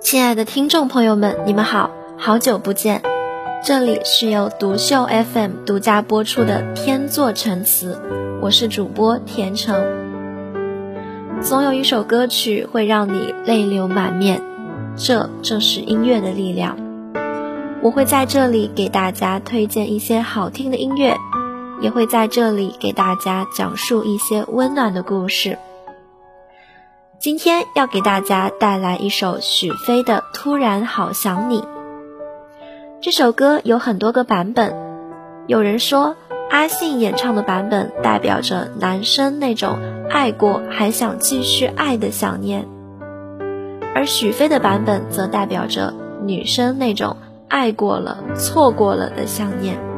亲爱的听众朋友们，你们好，好久不见。这里是由独秀 FM 独家播出的《天作陈词》，我是主播田成。总有一首歌曲会让你泪流满面，这正是音乐的力量。我会在这里给大家推荐一些好听的音乐，也会在这里给大家讲述一些温暖的故事。今天要给大家带来一首许飞的《突然好想你》。这首歌有很多个版本，有人说阿信演唱的版本代表着男生那种爱过还想继续爱的想念，而许飞的版本则代表着女生那种爱过了错过了的想念。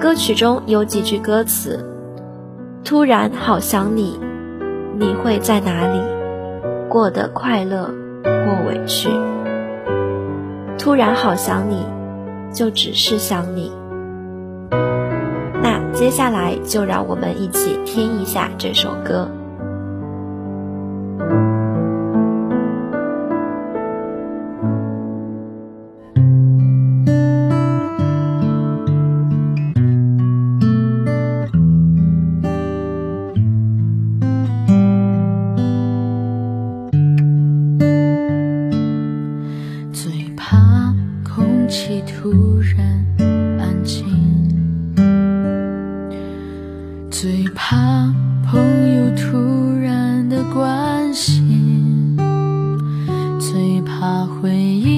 歌曲中有几句歌词：“突然好想你。”你会在哪里过得快乐或委屈？突然好想你，就只是想你。那接下来就让我们一起听一下这首歌。突然安静。最怕朋友突然的关心。最怕回忆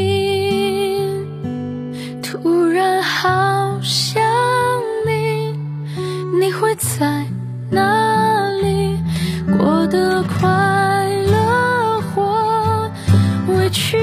你会在哪里？过得快乐或委屈？